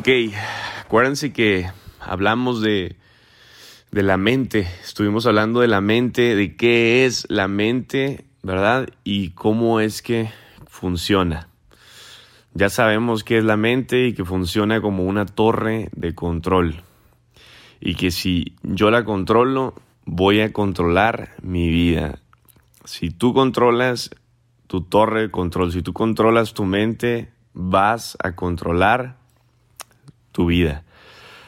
Ok, acuérdense que hablamos de, de la mente, estuvimos hablando de la mente, de qué es la mente, ¿verdad? Y cómo es que funciona. Ya sabemos qué es la mente y que funciona como una torre de control. Y que si yo la controlo, voy a controlar mi vida. Si tú controlas tu torre de control, si tú controlas tu mente, vas a controlar tu vida.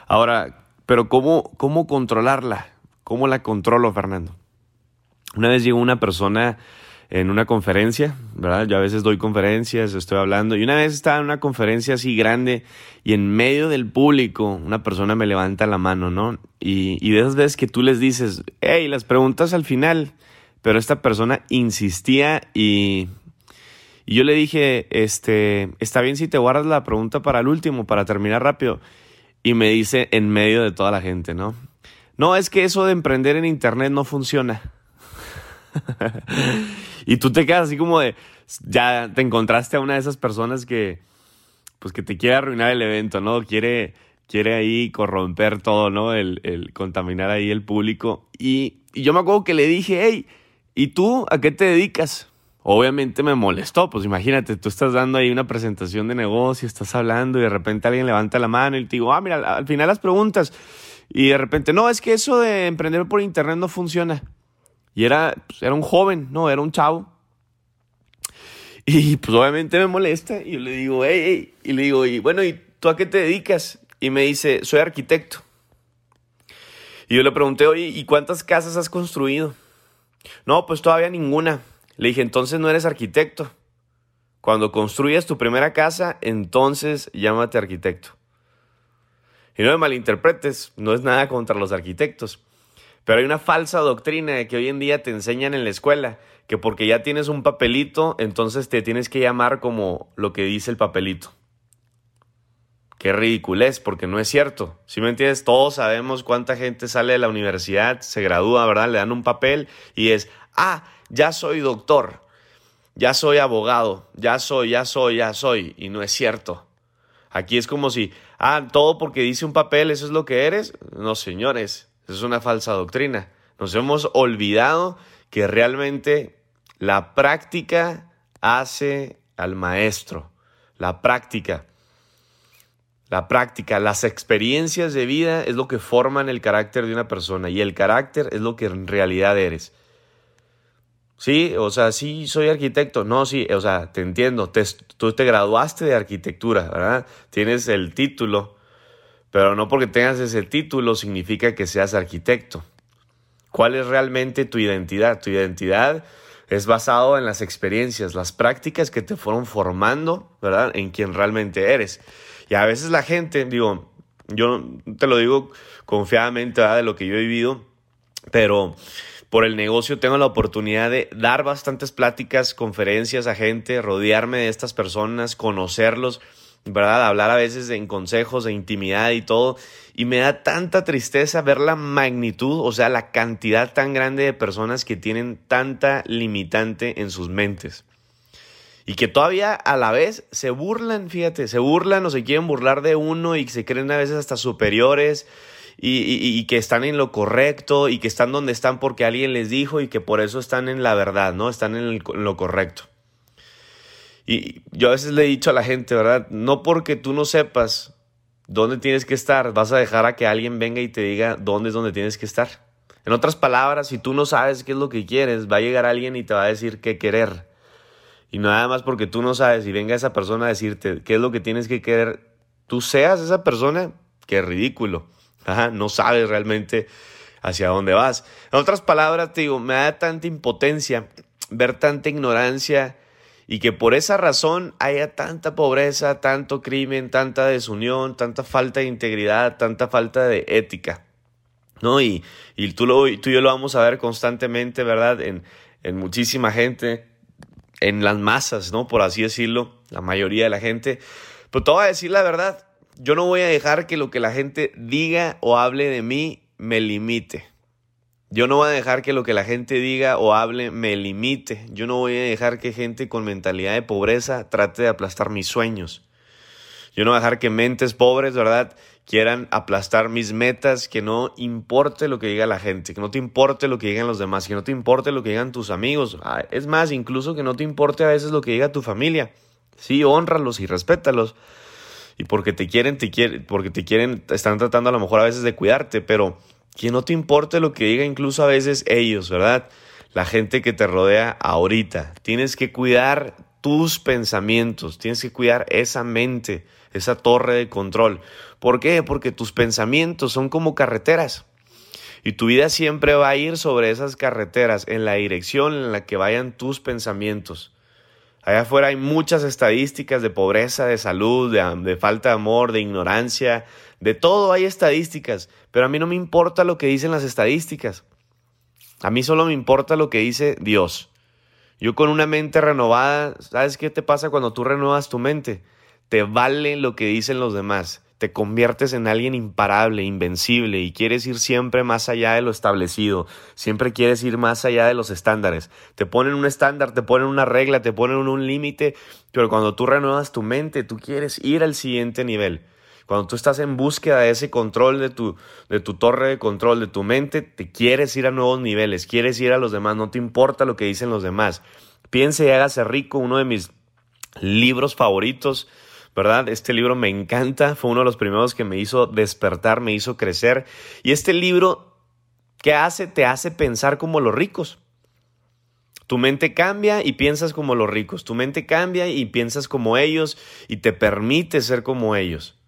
Ahora, pero ¿cómo, cómo controlarla? ¿Cómo la controlo, Fernando? Una vez llegó una persona en una conferencia, ¿verdad? Yo a veces doy conferencias, estoy hablando, y una vez estaba en una conferencia así grande y en medio del público una persona me levanta la mano, ¿no? Y, y de esas veces que tú les dices, hey, las preguntas al final, pero esta persona insistía y, y yo le dije, este, está bien si te guardas la pregunta para el último, para terminar rápido. Y me dice en medio de toda la gente, ¿no? No, es que eso de emprender en Internet no funciona. y tú te quedas así como de, ya te encontraste a una de esas personas que, pues que te quiere arruinar el evento, ¿no? Quiere, quiere ahí corromper todo, ¿no? El, el contaminar ahí el público. Y, y, yo me acuerdo que le dije, hey, ¿y tú a qué te dedicas? Obviamente me molestó, pues imagínate, tú estás dando ahí una presentación de negocio, estás hablando y de repente alguien levanta la mano y te digo, ah, mira, al final las preguntas. Y de repente, no, es que eso de emprender por internet no funciona. Y era, pues, era un joven, no, era un chavo. Y pues obviamente me molesta. Y yo le digo, hey, hey. Y le digo, y bueno, ¿y tú a qué te dedicas? Y me dice, soy arquitecto. Y yo le pregunté, oye, ¿y cuántas casas has construido? No, pues todavía ninguna. Le dije, entonces no eres arquitecto. Cuando construyas tu primera casa, entonces llámate arquitecto. Y no me malinterpretes, no es nada contra los arquitectos. Pero hay una falsa doctrina que hoy en día te enseñan en la escuela, que porque ya tienes un papelito, entonces te tienes que llamar como lo que dice el papelito. Qué ridículo es, porque no es cierto. Si me entiendes, todos sabemos cuánta gente sale de la universidad, se gradúa, ¿verdad? Le dan un papel y es, ah, ya soy doctor, ya soy abogado, ya soy, ya soy, ya soy. Y no es cierto. Aquí es como si, ah, todo porque dice un papel, eso es lo que eres. No, señores, es una falsa doctrina. Nos hemos olvidado que realmente la práctica hace al maestro. La práctica. La práctica, las experiencias de vida es lo que forman el carácter de una persona y el carácter es lo que en realidad eres. Sí, o sea, sí soy arquitecto. No, sí, o sea, te entiendo. tú te graduaste de arquitectura, ¿verdad? Tienes el título pero no porque tengas ese título significa que seas arquitecto. ¿Cuál es realmente tu identidad? Tu identidad es basado en las experiencias, las prácticas que te fueron formando, ¿verdad? En quien realmente eres. Y a veces la gente, digo, yo te lo digo confiadamente, ¿verdad? De lo que yo he vivido, pero por el negocio tengo la oportunidad de dar bastantes pláticas, conferencias a gente, rodearme de estas personas, conocerlos ¿verdad? Hablar a veces en consejos, de intimidad y todo. Y me da tanta tristeza ver la magnitud, o sea, la cantidad tan grande de personas que tienen tanta limitante en sus mentes. Y que todavía a la vez se burlan, fíjate, se burlan o se quieren burlar de uno y se creen a veces hasta superiores y, que están en lo correcto y que están donde están porque alguien les dijo y que por eso están en la verdad, ¿no? Están en lo correcto. Y yo a veces le he dicho a la gente, ¿verdad? No porque tú no sepas dónde tienes que estar, vas a dejar a que alguien venga y te diga dónde es donde tienes que estar. En otras palabras, si tú no sabes qué es lo que quieres, va a llegar alguien y te va a decir qué querer. Y nada más porque tú no sabes y venga esa persona a decirte qué es lo que tienes que querer, tú seas esa persona, qué ridículo. Ajá, no sabes realmente hacia dónde vas. En otras palabras, te digo, me da tanta impotencia ver tanta ignorancia y que por esa razón haya tanta pobreza, tanto crimen, tanta desunión, tanta falta de integridad, tanta falta de ética. ¿No? Y, y tú, lo, tú y yo lo vamos a ver constantemente, ¿verdad? En, en muchísima gente, en las masas, ¿no? Por así decirlo, la mayoría de la gente. Pero te voy a decir la verdad, yo no voy a dejar que lo que la gente diga o hable de mí me limite. Yo no voy a dejar que lo que la gente diga o hable me limite. Yo no voy a dejar que gente con mentalidad de pobreza trate de aplastar mis sueños. Yo no voy a dejar que mentes pobres, ¿verdad? Quieran aplastar mis metas, que no importe lo que diga la gente, que no te importe lo que digan los demás, que no te importe lo que digan tus amigos. Ah, es más, incluso que no te importe a veces lo que diga tu familia. Sí, honralos y respétalos. Y porque te quieren, te quieren, porque te quieren, están tratando a lo mejor a veces de cuidarte, pero que no te importe lo que diga incluso a veces ellos, ¿verdad? La gente que te rodea ahorita. Tienes que cuidar tus pensamientos, tienes que cuidar esa mente, esa torre de control. ¿Por qué? Porque tus pensamientos son como carreteras. Y tu vida siempre va a ir sobre esas carreteras, en la dirección en la que vayan tus pensamientos. Allá afuera hay muchas estadísticas de pobreza, de salud, de, falta de amor, de ignorancia, de todo hay estadísticas, pero a mí no me importa lo que dicen las estadísticas. A mí solo me importa lo que dice Dios. Yo con una mente renovada, ¿sabes qué te pasa cuando tú renuevas tu mente? Te vale lo que dicen los demás. Te conviertes en alguien imparable, invencible y quieres ir siempre más allá de lo establecido. Siempre quieres ir más allá de los estándares. Te ponen un estándar, te ponen una regla, te ponen un límite, pero cuando tú renuevas tu mente, tú quieres ir al siguiente nivel. Cuando tú estás en búsqueda de ese control de tu, de tu torre de control, de tu mente, te quieres ir a nuevos niveles, quieres ir a los demás, no te importa lo que dicen los demás. Piense y hágase rico, uno de mis libros favoritos, ¿verdad? Este libro me encanta, fue uno de los primeros que me hizo despertar, me hizo crecer. Y este libro, ¿qué hace? Te hace pensar como los ricos. Tu mente cambia y piensas como los ricos. Tu mente cambia y piensas como ellos y te permite ser como ellos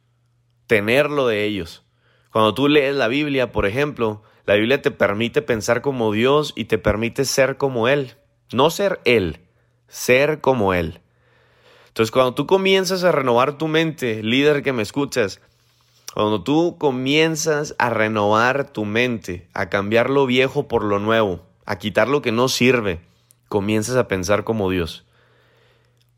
tenerlo de ellos. Cuando tú lees la Biblia, por ejemplo, la Biblia te permite pensar como Dios y te permite ser como Él. No ser Él, ser como Él. Entonces, cuando tú comienzas a renovar tu mente, líder que me escuchas, cuando tú comienzas a renovar tu mente, a cambiar lo viejo por lo nuevo, a quitar lo que no sirve, comienzas a pensar como Dios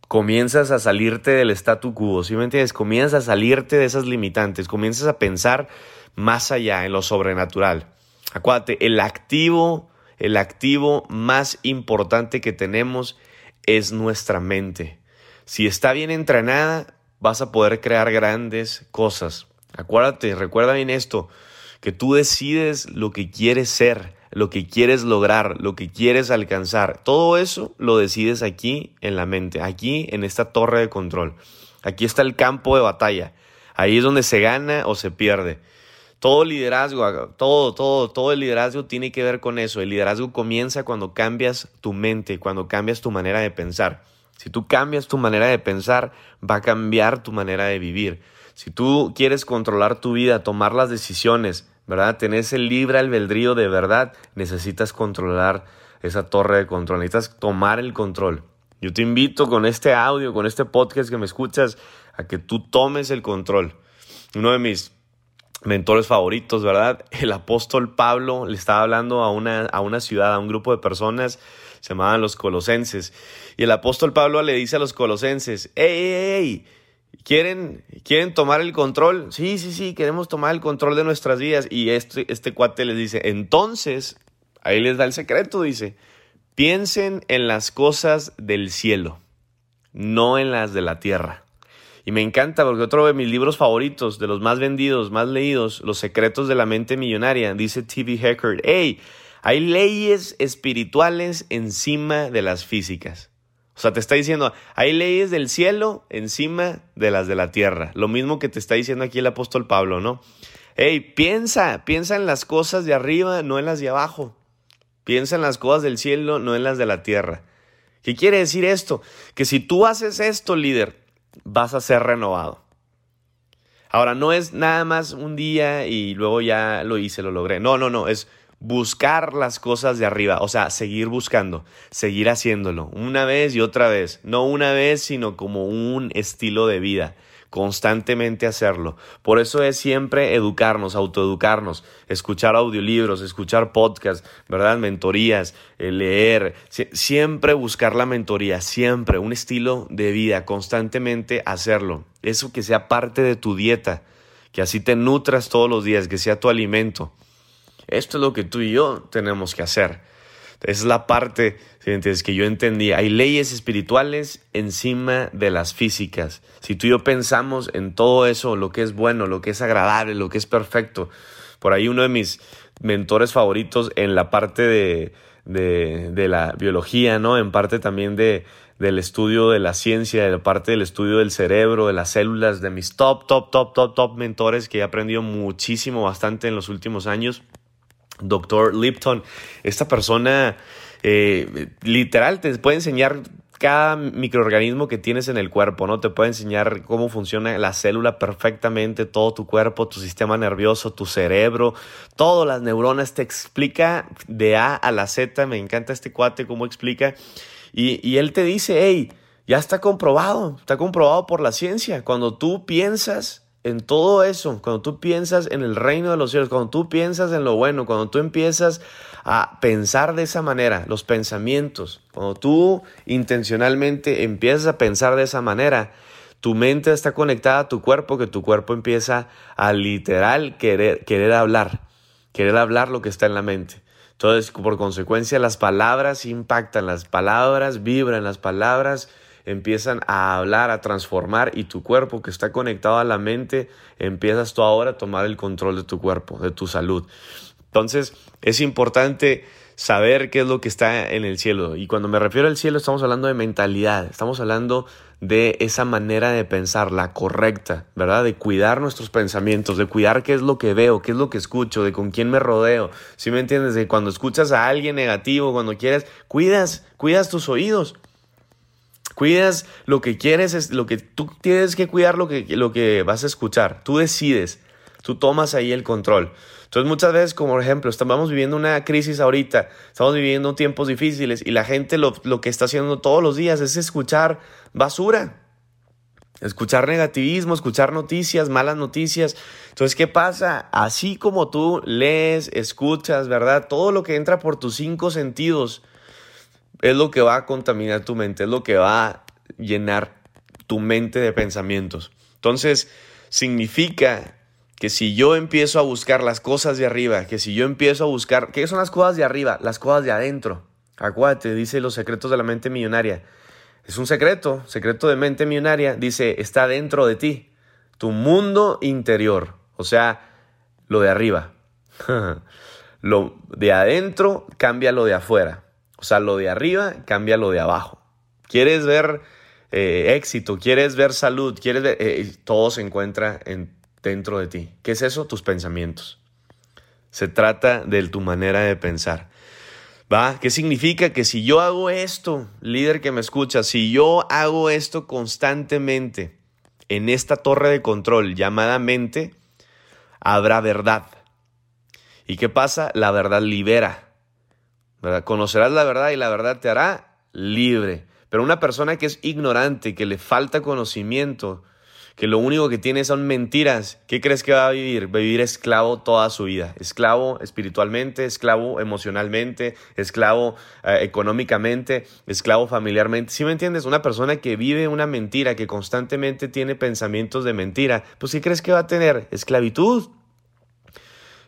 comienzas a salirte del statu quo, ¿sí me entiendes? Comienzas a salirte de esas limitantes, comienzas a pensar más allá en lo sobrenatural. Acuérdate, el activo, el activo más importante que tenemos es nuestra mente. Si está bien entrenada, vas a poder crear grandes cosas. Acuérdate, recuerda bien esto, que tú decides lo que quieres ser lo que quieres lograr, lo que quieres alcanzar. Todo eso lo decides aquí en la mente, aquí en esta torre de control. Aquí está el campo de batalla. Ahí es donde se gana o se pierde. Todo liderazgo, todo, todo, todo el liderazgo tiene que ver con eso. El liderazgo comienza cuando cambias tu mente, cuando cambias tu manera de pensar. Si tú cambias tu manera de pensar, va a cambiar tu manera de vivir. Si tú quieres controlar tu vida, tomar las decisiones, ¿verdad? Tenés el libre albedrío de verdad, necesitas controlar esa torre de control, necesitas tomar el control. Yo te invito con este audio, con este podcast que me escuchas, a que tú tomes el control. Uno de mis mentores favoritos, ¿verdad? El apóstol Pablo le estaba hablando a una, a una ciudad, a un grupo de personas, se llamaban los colosenses. Y el apóstol Pablo le dice a los colosenses, ¡Ey, ey, ey! ¿Quieren, ¿Quieren tomar el control? Sí, sí, sí, queremos tomar el control de nuestras vidas. Y este, este cuate les dice, entonces, ahí les da el secreto, dice, piensen en las cosas del cielo, no en las de la tierra. Y me encanta porque otro de mis libros favoritos, de los más vendidos, más leídos, Los secretos de la mente millonaria, dice T.V. Heckert, hey, hay leyes espirituales encima de las físicas. O sea, te está diciendo, hay leyes del cielo encima de las de la tierra. Lo mismo que te está diciendo aquí el apóstol Pablo, ¿no? Hey, piensa, piensa en las cosas de arriba, no en las de abajo. Piensa en las cosas del cielo, no en las de la tierra. ¿Qué quiere decir esto? Que si tú haces esto, líder, vas a ser renovado. Ahora, no es nada más un día y luego ya lo hice, lo logré. No, no, no, es buscar las cosas de arriba, o sea, seguir buscando, seguir haciéndolo, una vez y otra vez, no una vez, sino como un estilo de vida, constantemente hacerlo. Por eso es siempre educarnos, autoeducarnos, escuchar audiolibros, escuchar podcasts, ¿verdad? Mentorías, eh, leer, siempre buscar la mentoría, siempre un estilo de vida, constantemente hacerlo. Eso que sea parte de tu dieta, que así te nutras todos los días, que sea tu alimento. Esto es lo que tú y yo tenemos que hacer. Es la parte, ¿sí que yo entendí. Hay leyes espirituales encima de las físicas. Si tú y yo pensamos en todo eso, lo que es bueno, lo que es agradable, lo que es perfecto. Por ahí uno de mis mentores favoritos en la parte de, de, la biología, ¿no? En parte también de, del estudio de la ciencia, de la parte del estudio del cerebro, de las células, de mis top, top, top, top, top mentores que he aprendido muchísimo, bastante en los últimos años. Doctor Lipton, esta persona eh, literal te puede enseñar cada microorganismo que tienes en el cuerpo, ¿no? Te puede enseñar cómo funciona la célula perfectamente, todo tu cuerpo, tu sistema nervioso, tu cerebro, todas las neuronas, te explica de A a la Z, me encanta este cuate cómo explica, y, y él te dice, hey, ya está comprobado, está comprobado por la ciencia, cuando tú piensas en todo eso, cuando tú piensas en el reino de los cielos, cuando tú piensas en lo bueno, cuando tú empiezas a pensar de esa manera, los pensamientos, cuando tú intencionalmente empiezas a pensar de esa manera, tu mente está conectada a tu cuerpo, que tu cuerpo empieza a literal querer, querer hablar, querer hablar lo que está en la mente. Entonces, por consecuencia, las palabras impactan, las palabras vibran, las palabras empiezan a hablar, a transformar y tu cuerpo que está conectado a la mente, empiezas tú ahora a tomar el control de tu cuerpo, de tu salud. Entonces es importante saber qué es lo que está en el cielo. Y cuando me refiero al cielo estamos hablando de mentalidad, estamos hablando de esa manera de pensar, la correcta, ¿verdad? De cuidar nuestros pensamientos, de cuidar qué es lo que veo, qué es lo que escucho, de con quién me rodeo. ¿Sí me entiendes? De cuando escuchas a alguien negativo, cuando quieres, cuidas, cuidas tus oídos. Cuidas lo que quieres, es lo que tú tienes que cuidar lo que, lo que vas a escuchar. Tú decides, tú tomas ahí el control. Entonces muchas veces, como por ejemplo, estamos viviendo una crisis ahorita, estamos viviendo tiempos difíciles y la gente lo, lo que está haciendo todos los días es escuchar basura. Escuchar negativismo, escuchar noticias, malas noticias. Entonces, ¿qué pasa? Así como tú lees, escuchas, ¿verdad? Todo lo que entra por tus cinco sentidos, es lo que va a contaminar tu mente, es lo que va a llenar tu mente de pensamientos. Entonces, significa que si yo empiezo a buscar las cosas de arriba, que si yo empiezo a buscar, ¿qué son las cosas de arriba? Las cosas de adentro. Acuérdate, dice los secretos de la mente millonaria. Es un secreto, secreto de mente millonaria, dice, está dentro de ti, tu mundo interior, o sea, lo de arriba. lo de adentro cambia lo de afuera. O sea, lo de arriba cambia lo de abajo. ¿Quieres ver eh, éxito? ¿Quieres ver salud? ¿Quieres ver...? Eh, todo se encuentra en, dentro de ti. ¿Qué es eso? Tus pensamientos. Se trata de tu manera de pensar. ¿Va? ¿Qué significa? Que si yo hago esto, líder que me escucha, si yo hago esto constantemente en esta torre de control llamada mente, habrá verdad. ¿Y qué pasa? La verdad libera. Conocerás la verdad y la verdad te hará libre. Pero una persona que es ignorante, que le falta conocimiento, que lo único que tiene son mentiras, ¿qué crees que va a vivir? Va a vivir esclavo toda su vida. Esclavo espiritualmente, esclavo emocionalmente, esclavo eh, económicamente, esclavo familiarmente. ¿Sí me entiendes? Una persona que vive una mentira, que constantemente tiene pensamientos de mentira, pues ¿qué crees que va a tener? Esclavitud.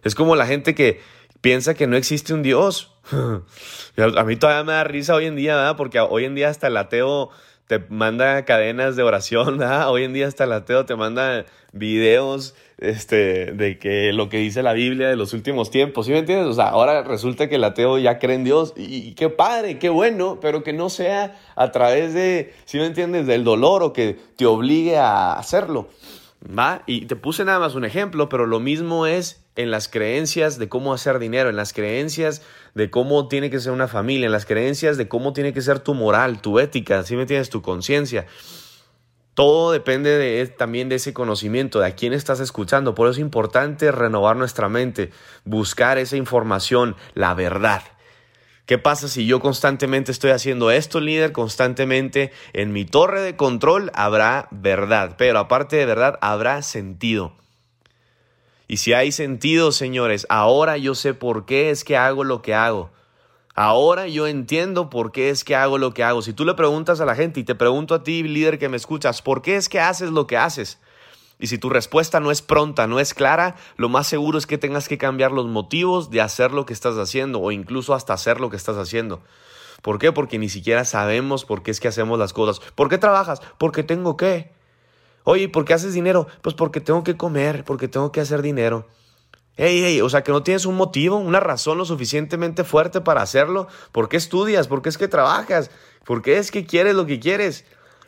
Es como la gente que piensa que no existe un Dios. A mí todavía me da risa hoy en día, ¿verdad? Porque hoy en día hasta el ateo te manda cadenas de oración, ¿verdad? Hoy en día hasta el ateo te manda videos este, de que lo que dice la Biblia de los últimos tiempos, ¿sí me entiendes? O sea, ahora resulta que el ateo ya cree en Dios y, qué padre, qué bueno, pero que no sea a través de, ¿sí me entiendes?, del dolor o que te obligue a hacerlo, ¿va? Y te puse nada más un ejemplo, pero lo mismo es en las creencias de cómo hacer dinero, en las creencias de cómo tiene que ser una familia, en las creencias de cómo tiene que ser tu moral, tu ética, si me tienes tu conciencia. Todo depende de, también de ese conocimiento, de a quién estás escuchando. Por eso es importante renovar nuestra mente, buscar esa información, la verdad. ¿Qué pasa si yo constantemente estoy haciendo esto, líder? Constantemente en mi torre de control habrá verdad, pero aparte de verdad habrá sentido. Y si hay sentido, señores, ahora yo sé por qué es que hago lo que hago. Ahora yo entiendo por qué es que hago lo que hago. Si tú le preguntas a la gente y te pregunto a ti, líder que me escuchas, ¿por qué es que haces lo que haces? Y si tu respuesta no es pronta, no es clara, lo más seguro es que tengas que cambiar los motivos de hacer lo que estás haciendo o incluso hasta hacer lo que estás haciendo. ¿Por qué? Porque ni siquiera sabemos por qué es que hacemos las cosas. ¿Por qué trabajas? Porque tengo que. Oye, ¿por qué haces dinero? Pues porque tengo que comer, porque tengo que hacer dinero. Hey, hey, o sea que no tienes un motivo, una razón lo suficientemente fuerte para hacerlo. ¿Por qué estudias? ¿Por qué es que trabajas? ¿Por qué es que quieres lo que quieres?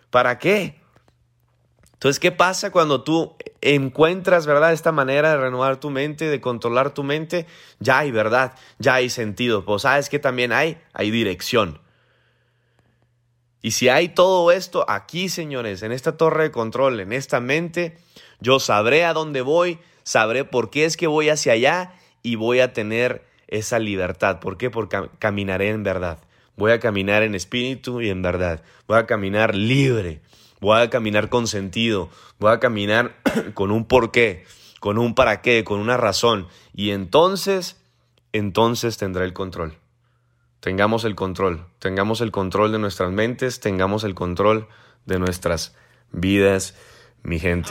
¿Para qué? Entonces, ¿qué pasa cuando tú encuentras, verdad, esta manera de renovar tu mente, de controlar tu mente? Ya hay verdad, ya hay sentido. Pues sabes que también hay, hay dirección. Y si hay todo esto aquí, señores, en esta torre de control, en esta mente, yo sabré a dónde voy, sabré por qué es que voy hacia allá y voy a tener esa libertad. ¿Por qué? Porque caminaré en verdad. Voy a caminar en espíritu y en verdad. Voy a caminar libre voy a caminar con sentido, voy a caminar con un porqué, con un para qué, con una razón. Y entonces, entonces tendré el control tengamos el control, tengamos el control de nuestras mentes, tengamos el control de nuestras vidas, mi gente.